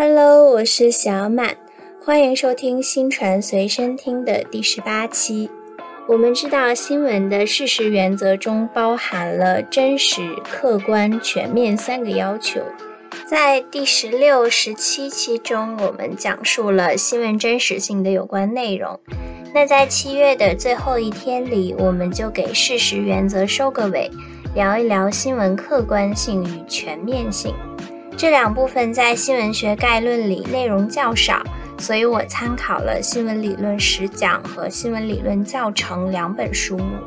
Hello，我是小满，欢迎收听新传随身听的第十八期。我们知道，新闻的事实原则中包含了真实、客观、全面三个要求。在第十六、十七期中，我们讲述了新闻真实性的有关内容。那在七月的最后一天里，我们就给事实原则收个尾，聊一聊新闻客观性与全面性。这两部分在新闻学概论里内容较少，所以我参考了《新闻理论实讲》和《新闻理论教程》两本书目。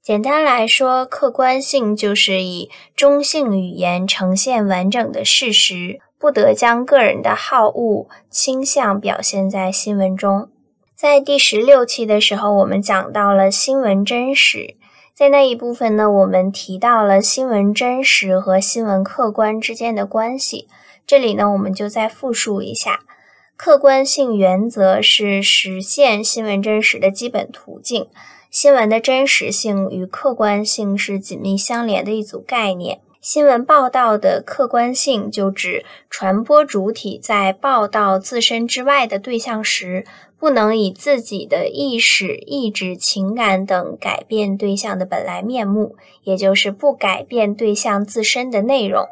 简单来说，客观性就是以中性语言呈现完整的事实，不得将个人的好恶倾向表现在新闻中。在第十六期的时候，我们讲到了新闻真实，在那一部分呢，我们提到了新闻真实和新闻客观之间的关系。这里呢，我们就再复述一下：客观性原则是实现新闻真实的基本途径。新闻的真实性与客观性是紧密相连的一组概念。新闻报道的客观性，就指传播主体在报道自身之外的对象时。不能以自己的意识、意志、情感等改变对象的本来面目，也就是不改变对象自身的内容。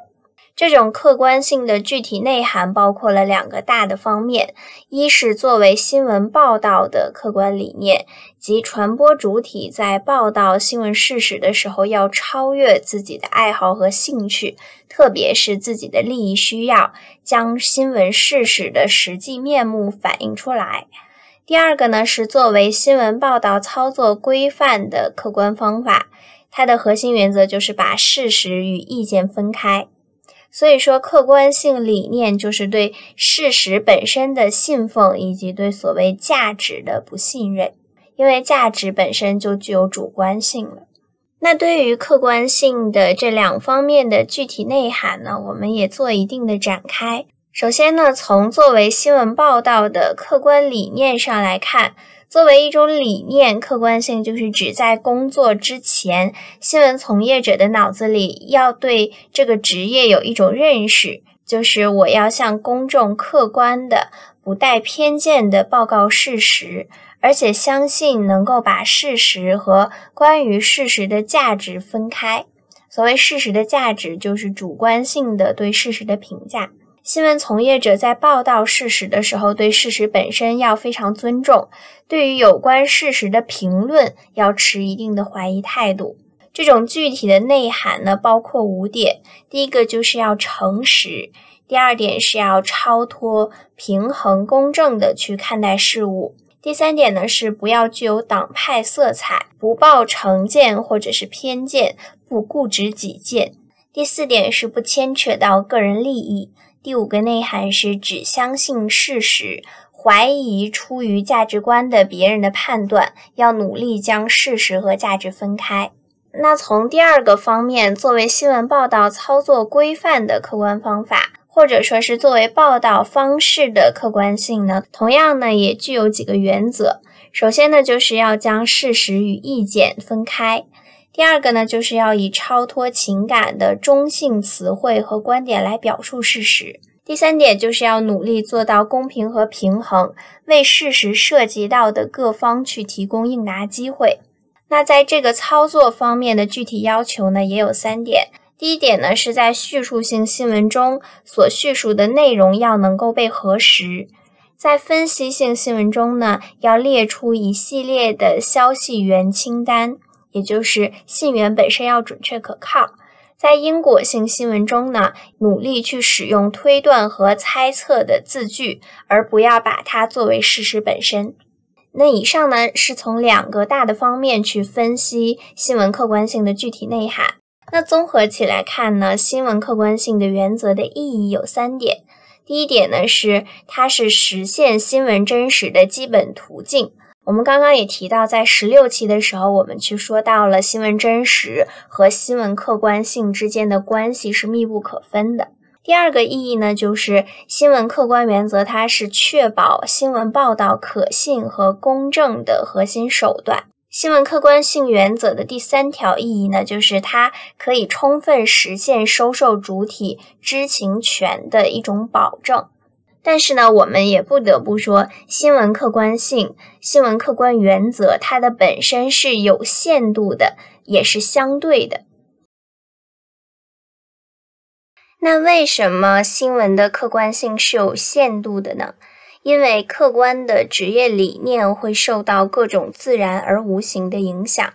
这种客观性的具体内涵包括了两个大的方面：一是作为新闻报道的客观理念，即传播主体在报道新闻事实的时候，要超越自己的爱好和兴趣，特别是自己的利益需要，将新闻事实的实际面目反映出来。第二个呢，是作为新闻报道操作规范的客观方法，它的核心原则就是把事实与意见分开。所以说，客观性理念就是对事实本身的信奉，以及对所谓价值的不信任，因为价值本身就具有主观性了。那对于客观性的这两方面的具体内涵呢，我们也做一定的展开。首先呢，从作为新闻报道的客观理念上来看，作为一种理念，客观性就是指在工作之前，新闻从业者的脑子里要对这个职业有一种认识，就是我要向公众客观的、不带偏见的报告事实，而且相信能够把事实和关于事实的价值分开。所谓事实的价值，就是主观性的对事实的评价。新闻从业者在报道事实的时候，对事实本身要非常尊重；对于有关事实的评论，要持一定的怀疑态度。这种具体的内涵呢，包括五点：第一个就是要诚实；第二点是要超脱、平衡、公正的去看待事物；第三点呢是不要具有党派色彩，不抱成见或者是偏见，不固执己见；第四点是不牵扯到个人利益。第五个内涵是只相信事实，怀疑出于价值观的别人的判断，要努力将事实和价值分开。那从第二个方面，作为新闻报道操作规范的客观方法，或者说是作为报道方式的客观性呢，同样呢也具有几个原则。首先呢，就是要将事实与意见分开。第二个呢，就是要以超脱情感的中性词汇和观点来表述事实。第三点就是要努力做到公平和平衡，为事实涉及到的各方去提供应答机会。那在这个操作方面的具体要求呢，也有三点。第一点呢，是在叙述性新闻中所叙述的内容要能够被核实；在分析性新闻中呢，要列出一系列的消息源清单。也就是信源本身要准确可靠，在因果性新闻中呢，努力去使用推断和猜测的字句，而不要把它作为事实本身。那以上呢，是从两个大的方面去分析新闻客观性的具体内涵。那综合起来看呢，新闻客观性的原则的意义有三点。第一点呢，是它是实现新闻真实的基本途径。我们刚刚也提到，在十六期的时候，我们去说到了新闻真实和新闻客观性之间的关系是密不可分的。第二个意义呢，就是新闻客观原则，它是确保新闻报道可信和公正的核心手段。新闻客观性原则的第三条意义呢，就是它可以充分实现收受主体知情权的一种保证。但是呢，我们也不得不说，新闻客观性、新闻客观原则，它的本身是有限度的，也是相对的。那为什么新闻的客观性是有限度的呢？因为客观的职业理念会受到各种自然而无形的影响。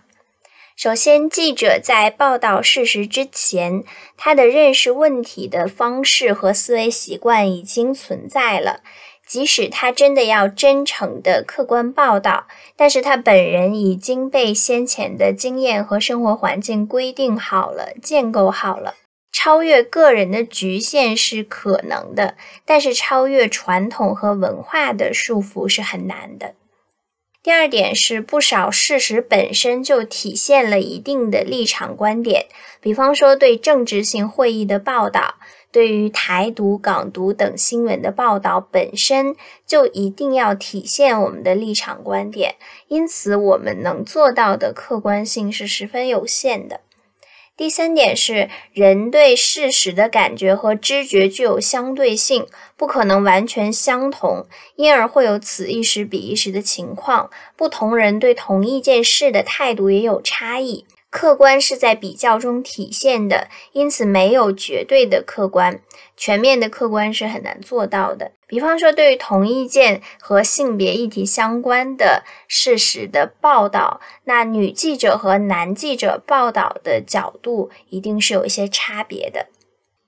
首先，记者在报道事实之前，他的认识问题的方式和思维习惯已经存在了。即使他真的要真诚的客观报道，但是他本人已经被先前的经验和生活环境规定好了、建构好了。超越个人的局限是可能的，但是超越传统和文化的束缚是很难的。第二点是，不少事实本身就体现了一定的立场观点，比方说对政治性会议的报道，对于台独、港独等新闻的报道，本身就一定要体现我们的立场观点，因此我们能做到的客观性是十分有限的。第三点是，人对事实的感觉和知觉具有相对性，不可能完全相同，因而会有此一时彼一时的情况。不同人对同一件事的态度也有差异。客观是在比较中体现的，因此没有绝对的客观，全面的客观是很难做到的。比方说，对于同一件和性别议题相关的事实的报道，那女记者和男记者报道的角度一定是有一些差别的。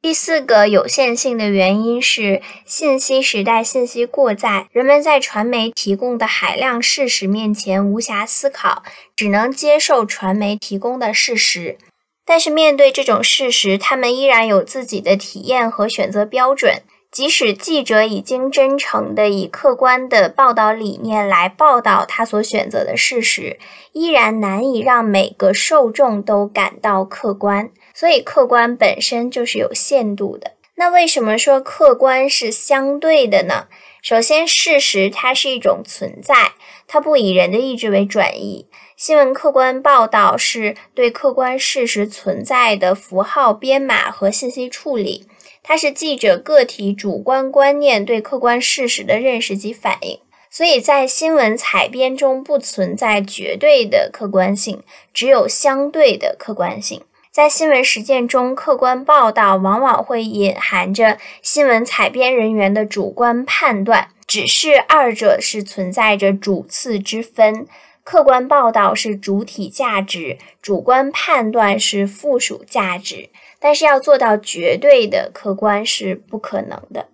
第四个有限性的原因是信息时代信息过载，人们在传媒提供的海量事实面前无暇思考，只能接受传媒提供的事实。但是面对这种事实，他们依然有自己的体验和选择标准。即使记者已经真诚地以客观的报道理念来报道他所选择的事实，依然难以让每个受众都感到客观。所以，客观本身就是有限度的。那为什么说客观是相对的呢？首先，事实它是一种存在，它不以人的意志为转移。新闻客观报道是对客观事实存在的符号编码和信息处理。它是记者个体主观观念对客观事实的认识及反应，所以在新闻采编中不存在绝对的客观性，只有相对的客观性。在新闻实践中，客观报道往往会隐含着新闻采编人员的主观判断，只是二者是存在着主次之分。客观报道是主体价值，主观判断是附属价值。但是要做到绝对的客观是不可能的。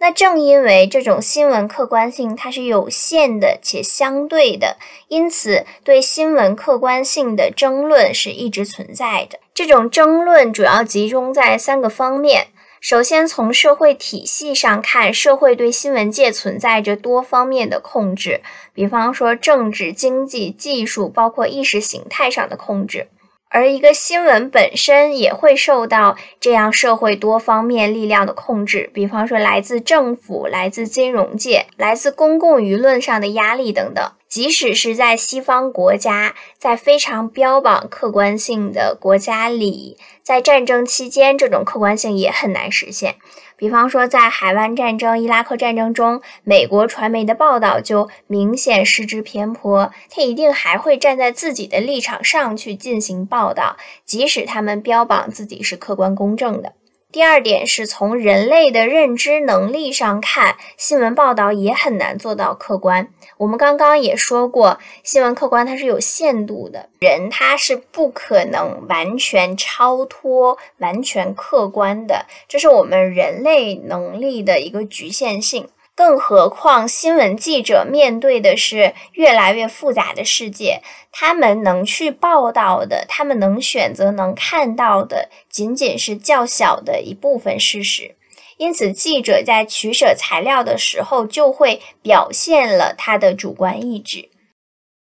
那正因为这种新闻客观性它是有限的且相对的，因此对新闻客观性的争论是一直存在的。这种争论主要集中在三个方面。首先，从社会体系上看，社会对新闻界存在着多方面的控制，比方说政治、经济、技术，包括意识形态上的控制。而一个新闻本身也会受到这样社会多方面力量的控制，比方说来自政府、来自金融界、来自公共舆论上的压力等等。即使是在西方国家，在非常标榜客观性的国家里，在战争期间，这种客观性也很难实现。比方说，在海湾战争、伊拉克战争中，美国传媒的报道就明显失之偏颇。他一定还会站在自己的立场上去进行报道，即使他们标榜自己是客观公正的。第二点是从人类的认知能力上看，新闻报道也很难做到客观。我们刚刚也说过，新闻客观它是有限度的，人他是不可能完全超脱、完全客观的，这是我们人类能力的一个局限性。更何况，新闻记者面对的是越来越复杂的世界，他们能去报道的，他们能选择能看到的，仅仅是较小的一部分事实。因此，记者在取舍材料的时候，就会表现了他的主观意志。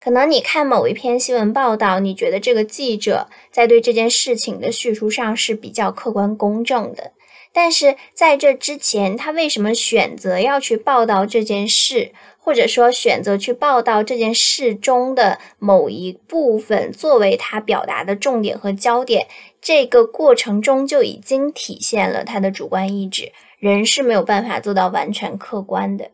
可能你看某一篇新闻报道，你觉得这个记者在对这件事情的叙述上是比较客观公正的。但是在这之前，他为什么选择要去报道这件事，或者说选择去报道这件事中的某一部分作为他表达的重点和焦点？这个过程中就已经体现了他的主观意志。人是没有办法做到完全客观的。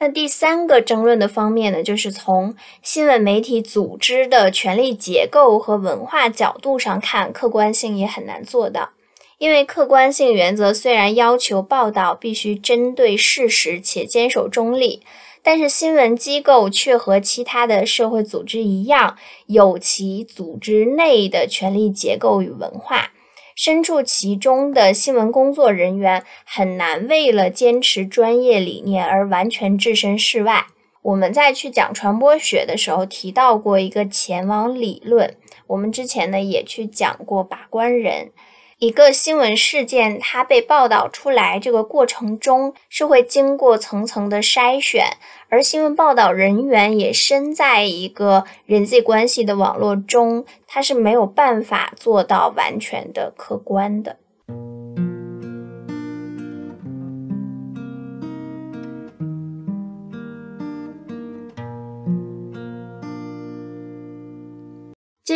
那第三个争论的方面呢，就是从新闻媒体组织的权力结构和文化角度上看，客观性也很难做到。因为客观性原则虽然要求报道必须针对事实且坚守中立，但是新闻机构却和其他的社会组织一样，有其组织内的权力结构与文化。身处其中的新闻工作人员很难为了坚持专业理念而完全置身事外。我们在去讲传播学的时候提到过一个前往理论，我们之前呢也去讲过把关人。一个新闻事件，它被报道出来，这个过程中是会经过层层的筛选，而新闻报道人员也身在一个人际关系的网络中，他是没有办法做到完全的客观的。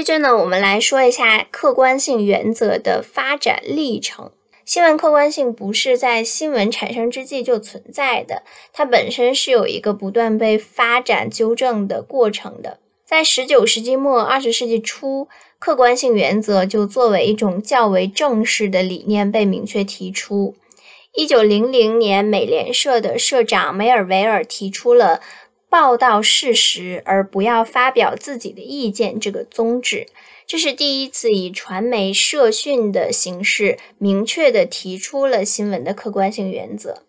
接着呢，我们来说一下客观性原则的发展历程。新闻客观性不是在新闻产生之际就存在的，它本身是有一个不断被发展纠正的过程的。在十九世纪末二十世纪初，客观性原则就作为一种较为正式的理念被明确提出。一九零零年，美联社的社长梅尔维尔提出了。报道事实，而不要发表自己的意见，这个宗旨，这是第一次以传媒社讯的形式明确地提出了新闻的客观性原则。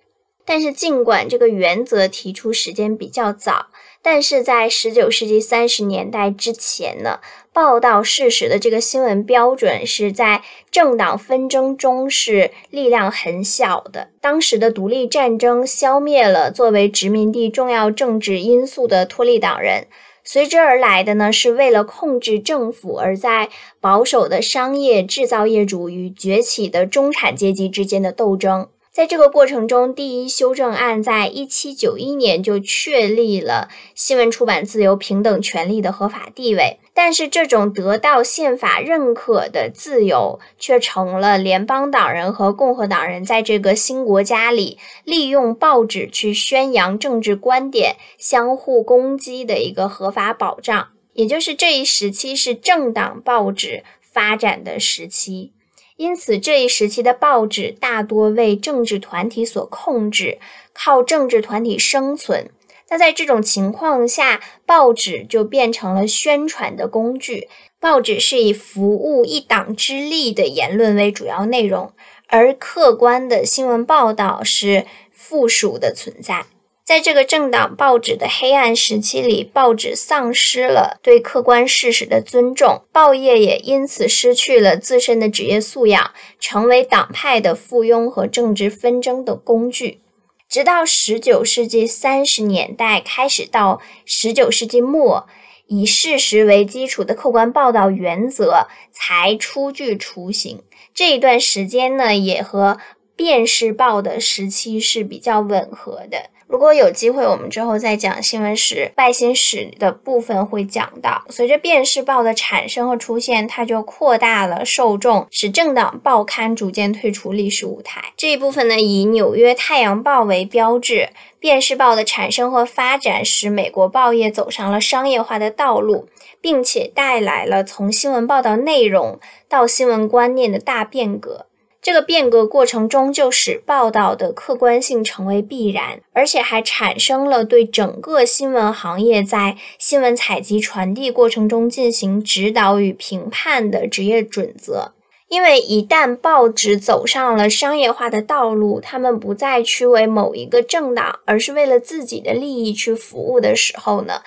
但是，尽管这个原则提出时间比较早，但是在十九世纪三十年代之前呢，报道事实的这个新闻标准是在政党纷争中是力量很小的。当时的独立战争消灭了作为殖民地重要政治因素的托利党人，随之而来的呢，是为了控制政府而在保守的商业制造业主与崛起的中产阶级之间的斗争。在这个过程中，第一修正案在一七九一年就确立了新闻出版自由、平等权利的合法地位。但是，这种得到宪法认可的自由，却成了联邦党人和共和党人在这个新国家里利用报纸去宣扬政治观点、相互攻击的一个合法保障。也就是这一时期是政党报纸发展的时期。因此，这一时期的报纸大多为政治团体所控制，靠政治团体生存。那在这种情况下，报纸就变成了宣传的工具。报纸是以服务一党之力的言论为主要内容，而客观的新闻报道是附属的存在。在这个政党报纸的黑暗时期里，报纸丧失了对客观事实的尊重，报业也因此失去了自身的职业素养，成为党派的附庸和政治纷争的工具。直到十九世纪三十年代开始到十九世纪末，以事实为基础的客观报道原则才初具雏形。这一段时间呢，也和电视报的时期是比较吻合的。如果有机会，我们之后再讲新闻史、拜新史的部分会讲到。随着电视报的产生和出现，它就扩大了受众，使政党报刊逐渐退出历史舞台。这一部分呢，以纽约太阳报为标志。电视报的产生和发展，使美国报业走上了商业化的道路，并且带来了从新闻报道内容到新闻观念的大变革。这个变革过程中，就使报道的客观性成为必然，而且还产生了对整个新闻行业在新闻采集传递过程中进行指导与评判的职业准则。因为一旦报纸走上了商业化的道路，他们不再去为某一个政党，而是为了自己的利益去服务的时候呢？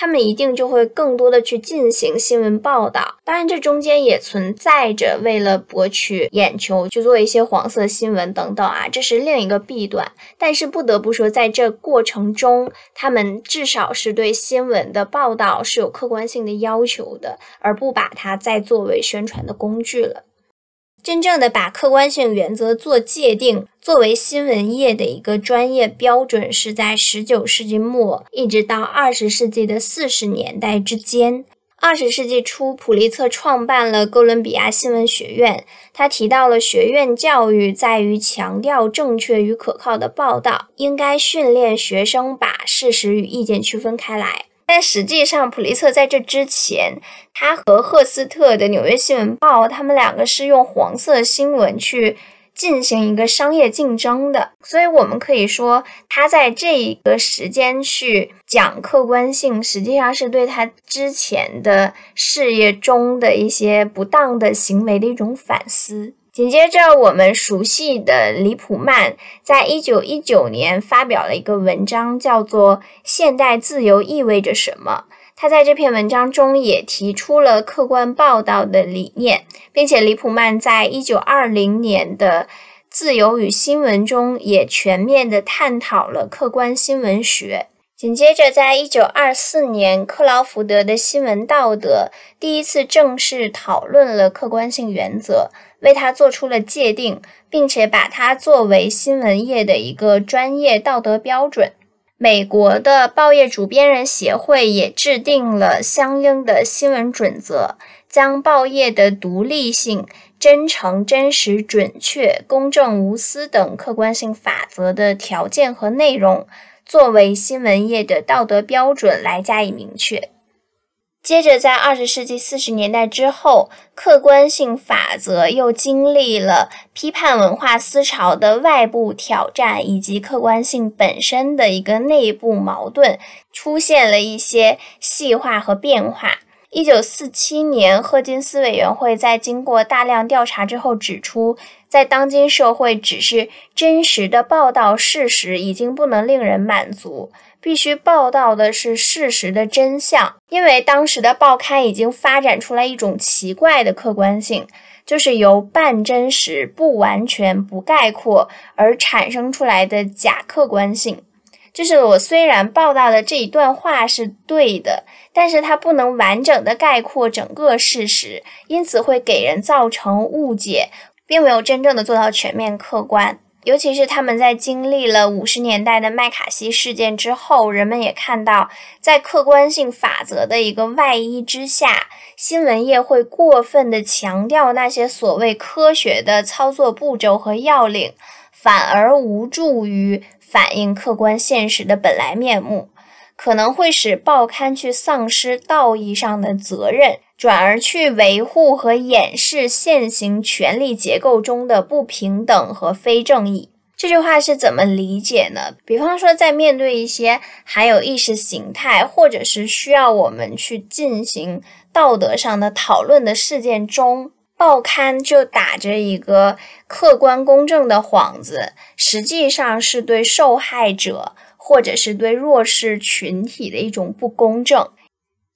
他们一定就会更多的去进行新闻报道，当然这中间也存在着为了博取眼球去做一些黄色新闻等等啊，这是另一个弊端。但是不得不说，在这过程中，他们至少是对新闻的报道是有客观性的要求的，而不把它再作为宣传的工具了。真正的把客观性原则做界定，作为新闻业的一个专业标准，是在十九世纪末一直到二十世纪的四十年代之间。二十世纪初，普利策创办了哥伦比亚新闻学院。他提到了学院教育在于强调正确与可靠的报道，应该训练学生把事实与意见区分开来。但实际上，普利策在这之前，他和赫斯特的《纽约新闻报》，他们两个是用黄色新闻去进行一个商业竞争的。所以，我们可以说，他在这一个时间去讲客观性，实际上是对他之前的事业中的一些不当的行为的一种反思。紧接着，我们熟悉的李普曼在一九一九年发表了一个文章，叫做《现代自由意味着什么》。他在这篇文章中也提出了客观报道的理念，并且李普曼在一九二零年的《自由与新闻》中也全面地探讨了客观新闻学。紧接着，在一九二四年，克劳福德的新闻道德第一次正式讨论了客观性原则。为它做出了界定，并且把它作为新闻业的一个专业道德标准。美国的报业主编人协会也制定了相应的新闻准则，将报业的独立性、真诚、真实、准确、公正、无私等客观性法则的条件和内容，作为新闻业的道德标准来加以明确。接着，在二十世纪四十年代之后，客观性法则又经历了批判文化思潮的外部挑战，以及客观性本身的一个内部矛盾，出现了一些细化和变化。一九四七年，赫金斯委员会在经过大量调查之后指出，在当今社会，只是真实的报道事实已经不能令人满足。必须报道的是事实的真相，因为当时的报刊已经发展出来一种奇怪的客观性，就是由半真实、不完全、不概括而产生出来的假客观性。就是我虽然报道的这一段话是对的，但是它不能完整的概括整个事实，因此会给人造成误解，并没有真正的做到全面客观。尤其是他们在经历了五十年代的麦卡锡事件之后，人们也看到，在客观性法则的一个外衣之下，新闻业会过分的强调那些所谓科学的操作步骤和要领，反而无助于反映客观现实的本来面目，可能会使报刊去丧失道义上的责任。转而去维护和掩饰现行权力结构中的不平等和非正义。这句话是怎么理解呢？比方说，在面对一些含有意识形态，或者是需要我们去进行道德上的讨论的事件中，报刊就打着一个客观公正的幌子，实际上是对受害者或者是对弱势群体的一种不公正。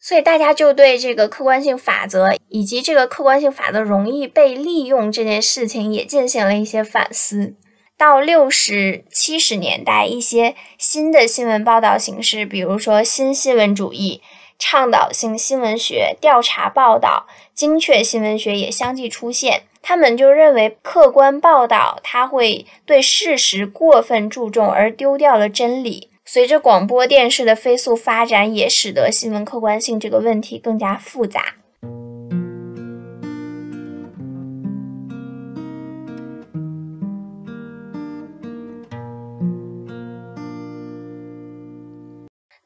所以大家就对这个客观性法则以及这个客观性法则容易被利用这件事情也进行了一些反思。到六十七十年代，一些新的新闻报道形式，比如说新新闻主义、倡导性新闻学、调查报道、精确新闻学也相继出现。他们就认为客观报道它会对事实过分注重，而丢掉了真理。随着广播电视的飞速发展，也使得新闻客观性这个问题更加复杂。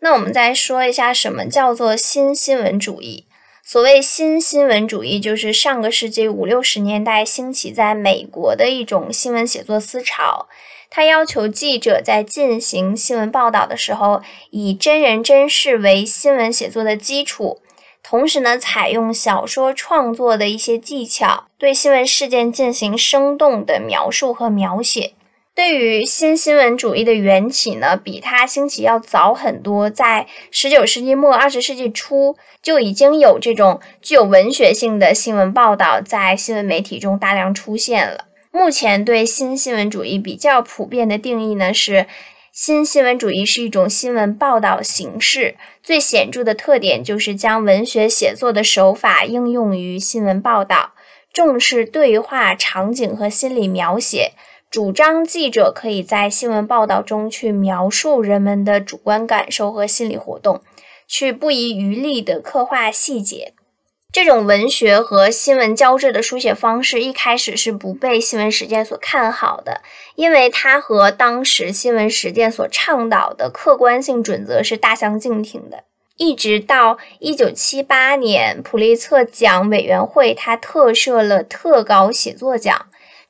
那我们再说一下，什么叫做新新闻主义？所谓新新闻主义，就是上个世纪五六十年代兴起在美国的一种新闻写作思潮。它要求记者在进行新闻报道的时候，以真人真事为新闻写作的基础，同时呢，采用小说创作的一些技巧，对新闻事件进行生动的描述和描写。对于新新闻主义的缘起呢，比它兴起要早很多，在十九世纪末二十世纪初就已经有这种具有文学性的新闻报道在新闻媒体中大量出现了。目前对新新闻主义比较普遍的定义呢，是新新闻主义是一种新闻报道形式，最显著的特点就是将文学写作的手法应用于新闻报道，重视对话场景和心理描写，主张记者可以在新闻报道中去描述人们的主观感受和心理活动，去不遗余力地刻画细节。这种文学和新闻交织的书写方式，一开始是不被新闻实践所看好的，因为它和当时新闻实践所倡导的客观性准则是大相径庭的。一直到一九七八年，普利策奖委员会它特设了特稿写作奖，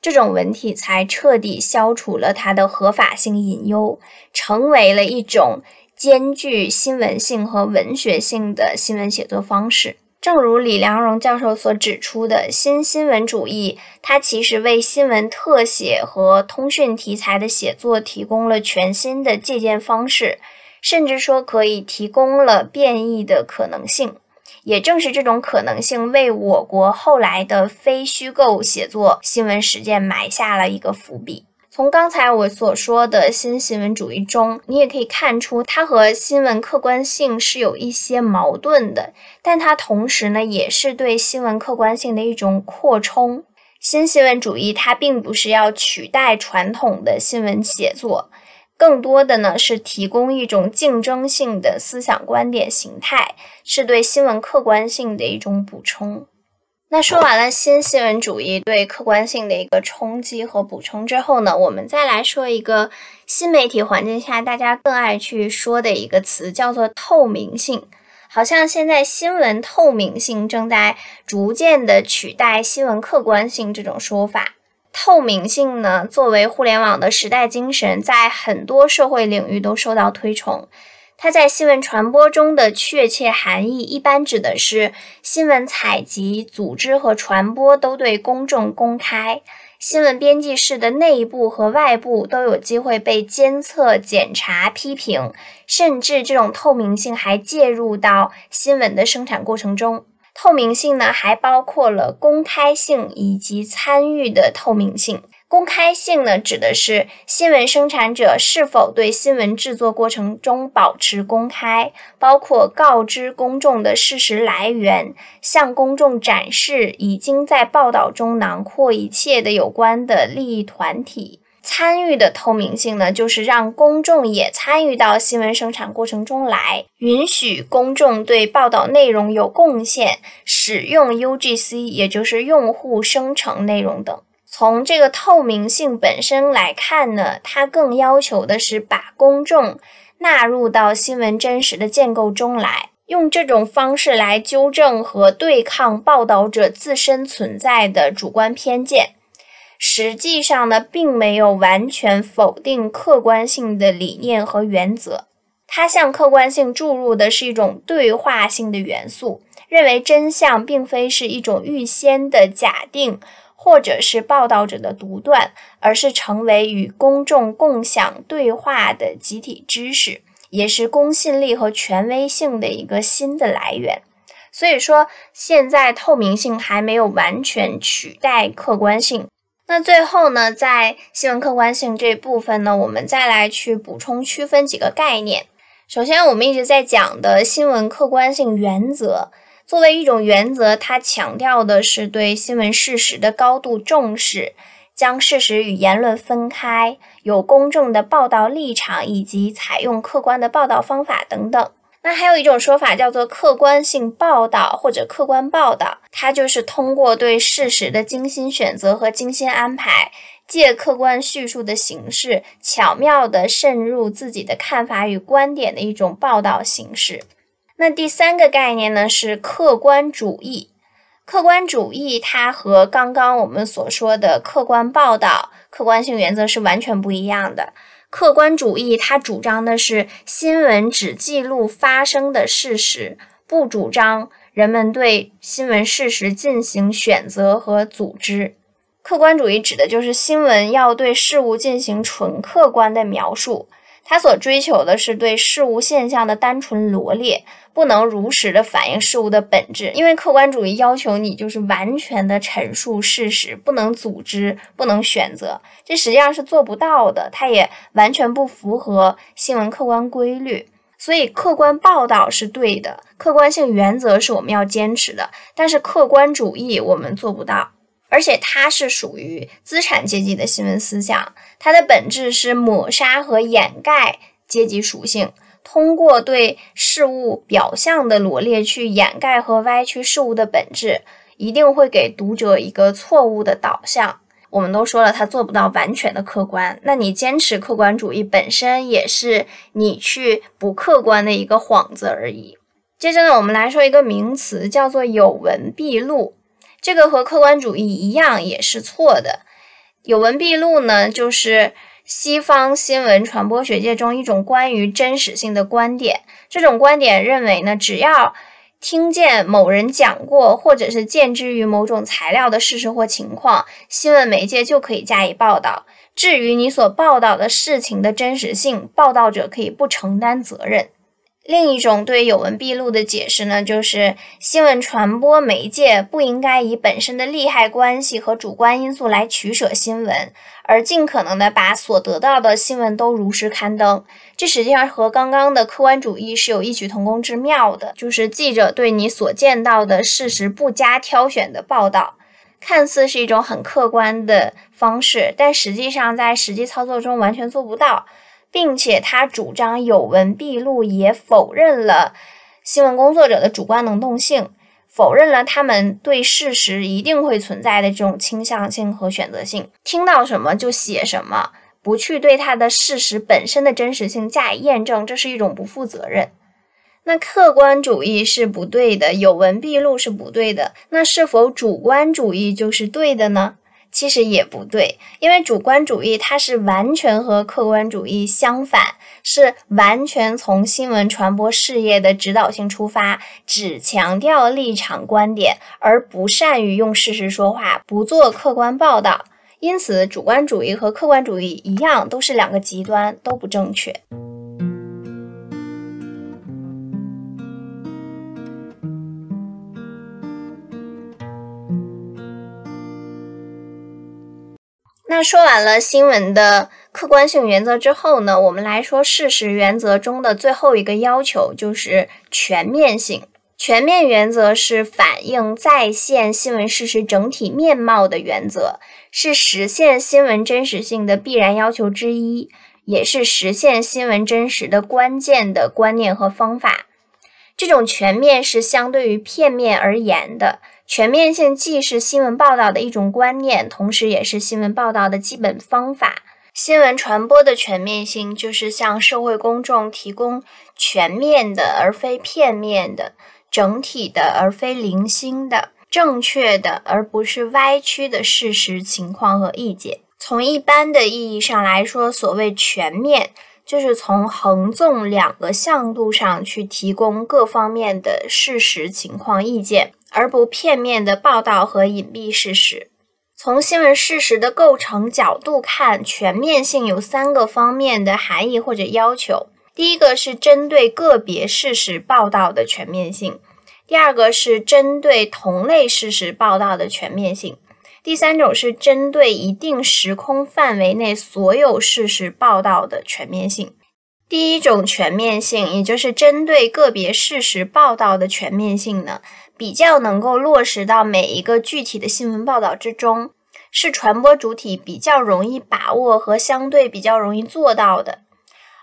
这种文体才彻底消除了它的合法性隐忧，成为了一种兼具新闻性和文学性的新闻写作方式。正如李良荣教授所指出的，新新闻主义它其实为新闻特写和通讯题材的写作提供了全新的借鉴方式，甚至说可以提供了变异的可能性。也正是这种可能性，为我国后来的非虚构写作新闻实践埋下了一个伏笔。从刚才我所说的新新闻主义中，你也可以看出，它和新闻客观性是有一些矛盾的，但它同时呢，也是对新闻客观性的一种扩充。新新闻主义它并不是要取代传统的新闻写作，更多的呢是提供一种竞争性的思想观点形态，是对新闻客观性的一种补充。那说完了新新闻主义对客观性的一个冲击和补充之后呢，我们再来说一个新媒体环境下大家更爱去说的一个词，叫做透明性。好像现在新闻透明性正在逐渐的取代新闻客观性这种说法。透明性呢，作为互联网的时代精神，在很多社会领域都受到推崇。它在新闻传播中的确切含义，一般指的是新闻采集、组织和传播都对公众公开，新闻编辑室的内部和外部都有机会被监测、检查、批评，甚至这种透明性还介入到新闻的生产过程中。透明性呢，还包括了公开性以及参与的透明性。公开性呢，指的是新闻生产者是否对新闻制作过程中保持公开，包括告知公众的事实来源，向公众展示已经在报道中囊括一切的有关的利益团体。参与的透明性呢，就是让公众也参与到新闻生产过程中来，允许公众对报道内容有贡献，使用 UGC，也就是用户生成内容等。从这个透明性本身来看呢，它更要求的是把公众纳入到新闻真实的建构中来，用这种方式来纠正和对抗报道者自身存在的主观偏见。实际上呢，并没有完全否定客观性的理念和原则，它向客观性注入的是一种对话性的元素，认为真相并非是一种预先的假定。或者是报道者的独断，而是成为与公众共享对话的集体知识，也是公信力和权威性的一个新的来源。所以说，现在透明性还没有完全取代客观性。那最后呢，在新闻客观性这部分呢，我们再来去补充区分几个概念。首先，我们一直在讲的新闻客观性原则。作为一种原则，它强调的是对新闻事实的高度重视，将事实与言论分开，有公正的报道立场，以及采用客观的报道方法等等。那还有一种说法叫做客观性报道或者客观报道，它就是通过对事实的精心选择和精心安排，借客观叙述的形式，巧妙地渗入自己的看法与观点的一种报道形式。那第三个概念呢是客观主义。客观主义它和刚刚我们所说的客观报道、客观性原则是完全不一样的。客观主义它主张的是新闻只记录发生的事实，不主张人们对新闻事实进行选择和组织。客观主义指的就是新闻要对事物进行纯客观的描述。他所追求的是对事物现象的单纯罗列，不能如实的反映事物的本质，因为客观主义要求你就是完全的陈述事实，不能组织，不能选择，这实际上是做不到的，它也完全不符合新闻客观规律。所以，客观报道是对的，客观性原则是我们要坚持的，但是客观主义我们做不到。而且它是属于资产阶级的新闻思想，它的本质是抹杀和掩盖阶级属性，通过对事物表象的罗列去掩盖和歪曲事物的本质，一定会给读者一个错误的导向。我们都说了，他做不到完全的客观。那你坚持客观主义本身也是你去不客观的一个幌子而已。接着呢，我们来说一个名词，叫做有文必录。这个和客观主义一样，也是错的。有文必录呢，就是西方新闻传播学界中一种关于真实性的观点。这种观点认为呢，只要听见某人讲过，或者是见之于某种材料的事实或情况，新闻媒介就可以加以报道。至于你所报道的事情的真实性，报道者可以不承担责任。另一种对有文必录的解释呢，就是新闻传播媒介不应该以本身的利害关系和主观因素来取舍新闻，而尽可能的把所得到的新闻都如实刊登。这实际上和刚刚的客观主义是有异曲同工之妙的，就是记者对你所见到的事实不加挑选的报道，看似是一种很客观的方式，但实际上在实际操作中完全做不到。并且他主张有文必录，也否认了新闻工作者的主观能动性，否认了他们对事实一定会存在的这种倾向性和选择性。听到什么就写什么，不去对它的事实本身的真实性加以验证，这是一种不负责任。那客观主义是不对的，有文必录是不对的。那是否主观主义就是对的呢？其实也不对，因为主观主义它是完全和客观主义相反，是完全从新闻传播事业的指导性出发，只强调立场观点，而不善于用事实说话，不做客观报道。因此，主观主义和客观主义一样，都是两个极端，都不正确。那说完了新闻的客观性原则之后呢，我们来说事实原则中的最后一个要求，就是全面性。全面原则是反映在线新闻事实整体面貌的原则，是实现新闻真实性的必然要求之一，也是实现新闻真实的关键的观念和方法。这种全面是相对于片面而言的。全面性既是新闻报道的一种观念，同时也是新闻报道的基本方法。新闻传播的全面性，就是向社会公众提供全面的而非片面的、整体的而非零星的、正确的而不是歪曲的事实情况和意见。从一般的意义上来说，所谓全面，就是从横纵两个向度上去提供各方面的事实情况意见。而不片面的报道和隐蔽事实。从新闻事实的构成角度看，全面性有三个方面的含义或者要求：第一个是针对个别事实报道的全面性；第二个是针对同类事实报道的全面性；第三种是针对一定时空范围内所有事实报道的全面性。第一种全面性，也就是针对个别事实报道的全面性呢？比较能够落实到每一个具体的新闻报道之中，是传播主体比较容易把握和相对比较容易做到的。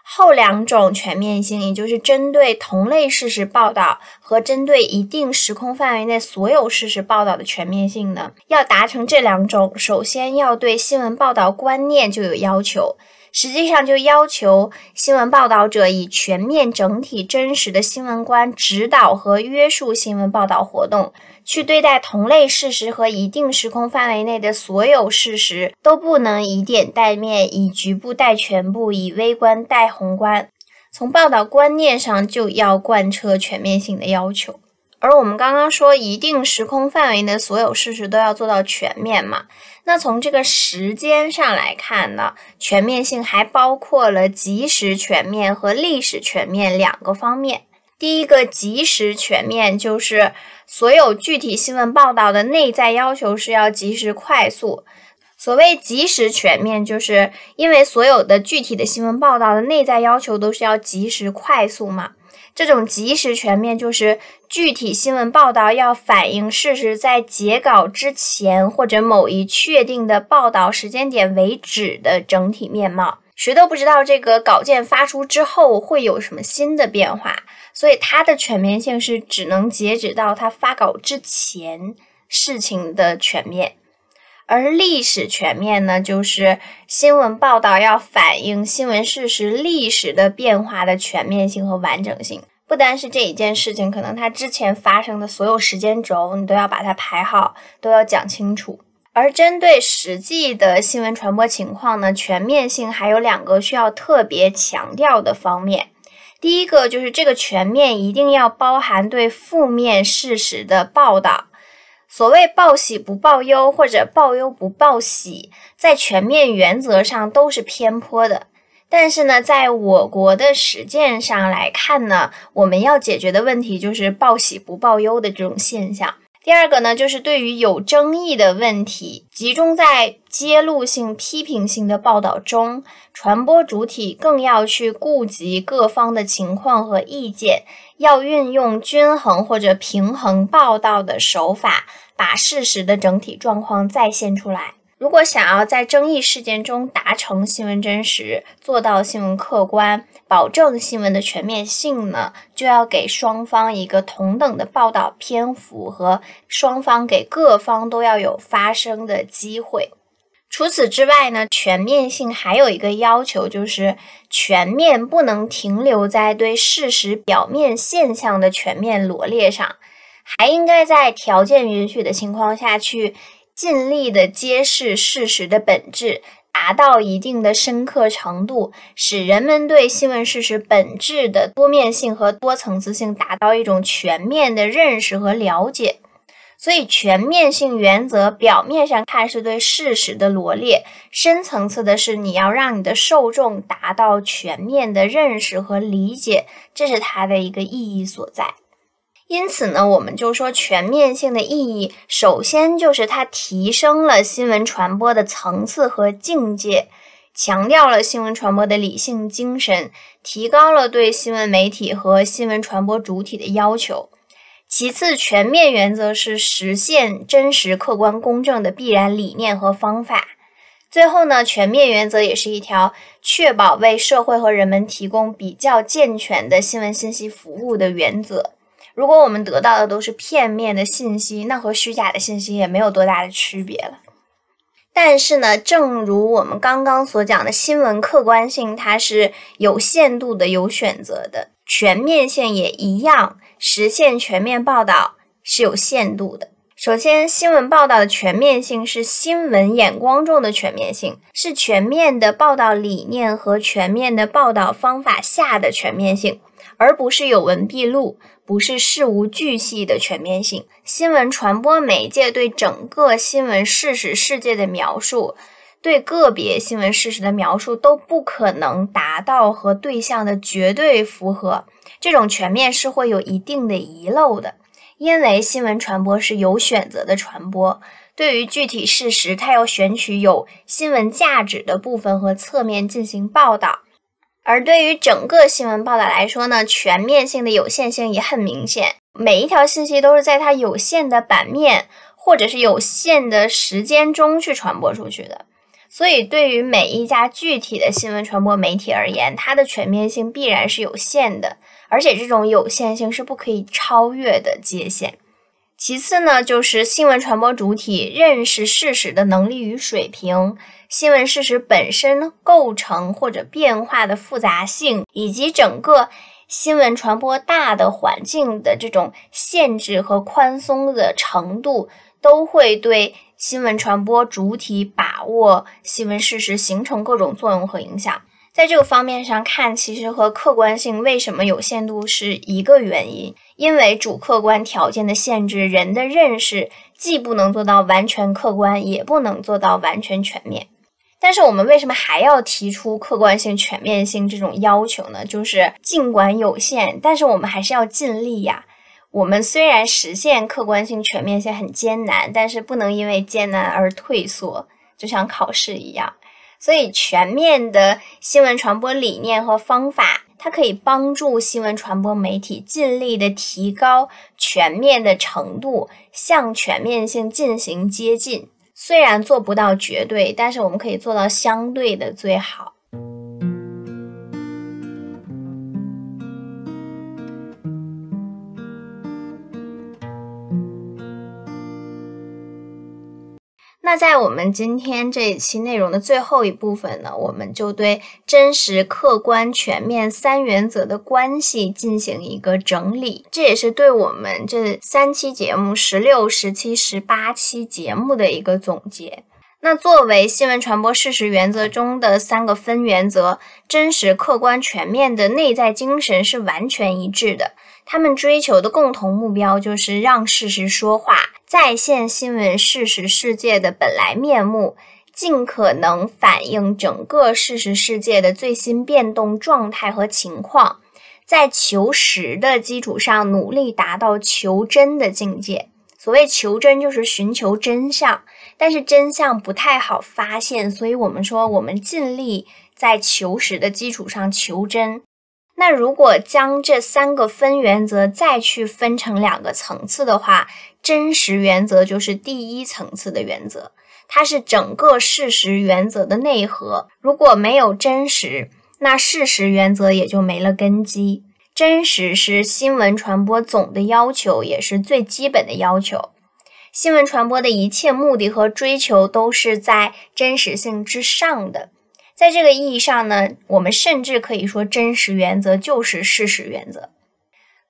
后两种全面性，也就是针对同类事实报道和针对一定时空范围内所有事实报道的全面性呢，要达成这两种，首先要对新闻报道观念就有要求。实际上，就要求新闻报道者以全面、整体、真实的新闻观指导和约束新闻报道活动，去对待同类事实和一定时空范围内的所有事实，都不能以点带面，以局部带全部，以微观带宏观。从报道观念上就要贯彻全面性的要求。而我们刚刚说，一定时空范围的所有事实都要做到全面嘛？那从这个时间上来看呢，全面性还包括了及时全面和历史全面两个方面。第一个及时全面，就是所有具体新闻报道的内在要求是要及时快速。所谓及时全面，就是因为所有的具体的新闻报道的内在要求都是要及时快速嘛。这种及时全面，就是具体新闻报道要反映事实在截稿之前或者某一确定的报道时间点为止的整体面貌。谁都不知道这个稿件发出之后会有什么新的变化，所以它的全面性是只能截止到它发稿之前事情的全面。而历史全面呢，就是新闻报道要反映新闻事实历史的变化的全面性和完整性。不单是这一件事情，可能它之前发生的所有时间轴，你都要把它排好，都要讲清楚。而针对实际的新闻传播情况呢，全面性还有两个需要特别强调的方面。第一个就是这个全面一定要包含对负面事实的报道。所谓报喜不报忧，或者报忧不报喜，在全面原则上都是偏颇的。但是呢，在我国的实践上来看呢，我们要解决的问题就是报喜不报忧的这种现象。第二个呢，就是对于有争议的问题，集中在揭露性、批评性的报道中，传播主体更要去顾及各方的情况和意见，要运用均衡或者平衡报道的手法。把事实的整体状况再现出来。如果想要在争议事件中达成新闻真实，做到新闻客观，保证新闻的全面性呢，就要给双方一个同等的报道篇幅和双方给各方都要有发声的机会。除此之外呢，全面性还有一个要求，就是全面不能停留在对事实表面现象的全面罗列上。还应该在条件允许的情况下去尽力的揭示事实的本质，达到一定的深刻程度，使人们对新闻事实本质的多面性和多层次性达到一种全面的认识和了解。所以，全面性原则表面上看是对事实的罗列，深层次的是你要让你的受众达到全面的认识和理解，这是它的一个意义所在。因此呢，我们就说全面性的意义，首先就是它提升了新闻传播的层次和境界，强调了新闻传播的理性精神，提高了对新闻媒体和新闻传播主体的要求。其次，全面原则是实现真实、客观、公正的必然理念和方法。最后呢，全面原则也是一条确保为社会和人们提供比较健全的新闻信息服务的原则。如果我们得到的都是片面的信息，那和虚假的信息也没有多大的区别了。但是呢，正如我们刚刚所讲的，新闻客观性它是有限度的、有选择的，全面性也一样，实现全面报道是有限度的。首先，新闻报道的全面性是新闻眼光中的全面性，是全面的报道理念和全面的报道方法下的全面性。而不是有文必录，不是事无巨细的全面性。新闻传播媒介对整个新闻事实世界的描述，对个别新闻事实的描述，都不可能达到和对象的绝对符合。这种全面是会有一定的遗漏的，因为新闻传播是有选择的传播。对于具体事实，它要选取有新闻价值的部分和侧面进行报道。而对于整个新闻报道来说呢，全面性的有限性也很明显。每一条信息都是在它有限的版面或者是有限的时间中去传播出去的，所以对于每一家具体的新闻传播媒体而言，它的全面性必然是有限的，而且这种有限性是不可以超越的界限。其次呢，就是新闻传播主体认识事实的能力与水平。新闻事实本身构成或者变化的复杂性，以及整个新闻传播大的环境的这种限制和宽松的程度，都会对新闻传播主体把握新闻事实形成各种作用和影响。在这个方面上看，其实和客观性为什么有限度是一个原因，因为主客观条件的限制，人的认识既不能做到完全客观，也不能做到完全全面。但是我们为什么还要提出客观性、全面性这种要求呢？就是尽管有限，但是我们还是要尽力呀。我们虽然实现客观性、全面性很艰难，但是不能因为艰难而退缩，就像考试一样。所以，全面的新闻传播理念和方法。它可以帮助新闻传播媒体尽力的提高全面的程度，向全面性进行接近。虽然做不到绝对，但是我们可以做到相对的最好。那在我们今天这一期内容的最后一部分呢，我们就对真实、客观、全面三原则的关系进行一个整理，这也是对我们这三期节目十六、十七、十八期节目的一个总结。那作为新闻传播事实原则中的三个分原则，真实、客观、全面的内在精神是完全一致的。他们追求的共同目标就是让事实说话。再现新闻事实世界的本来面目，尽可能反映整个事实世界的最新变动状态和情况，在求实的基础上努力达到求真的境界。所谓求真，就是寻求真相，但是真相不太好发现，所以我们说我们尽力在求实的基础上求真。那如果将这三个分原则再去分成两个层次的话，真实原则就是第一层次的原则，它是整个事实原则的内核。如果没有真实，那事实原则也就没了根基。真实是新闻传播总的要求，也是最基本的要求。新闻传播的一切目的和追求都是在真实性之上的。在这个意义上呢，我们甚至可以说，真实原则就是事实原则。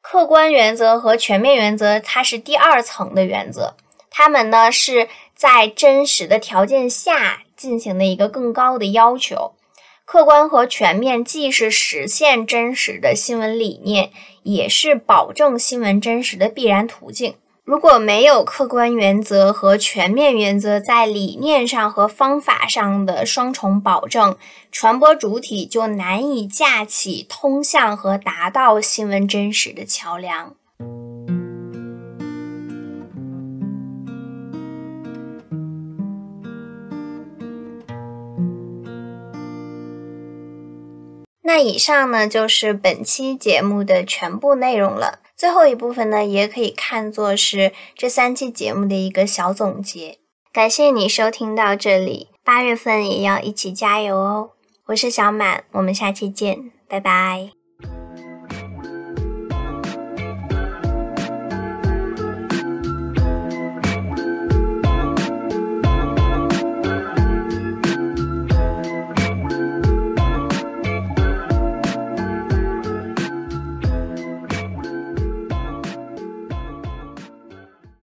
客观原则和全面原则，它是第二层的原则，它们呢是在真实的条件下进行的一个更高的要求。客观和全面既是实现真实的新闻理念，也是保证新闻真实的必然途径。如果没有客观原则和全面原则在理念上和方法上的双重保证，传播主体就难以架起通向和达到新闻真实的桥梁。那以上呢，就是本期节目的全部内容了。最后一部分呢，也可以看作是这三期节目的一个小总结。感谢你收听到这里，八月份也要一起加油哦！我是小满，我们下期见，拜拜。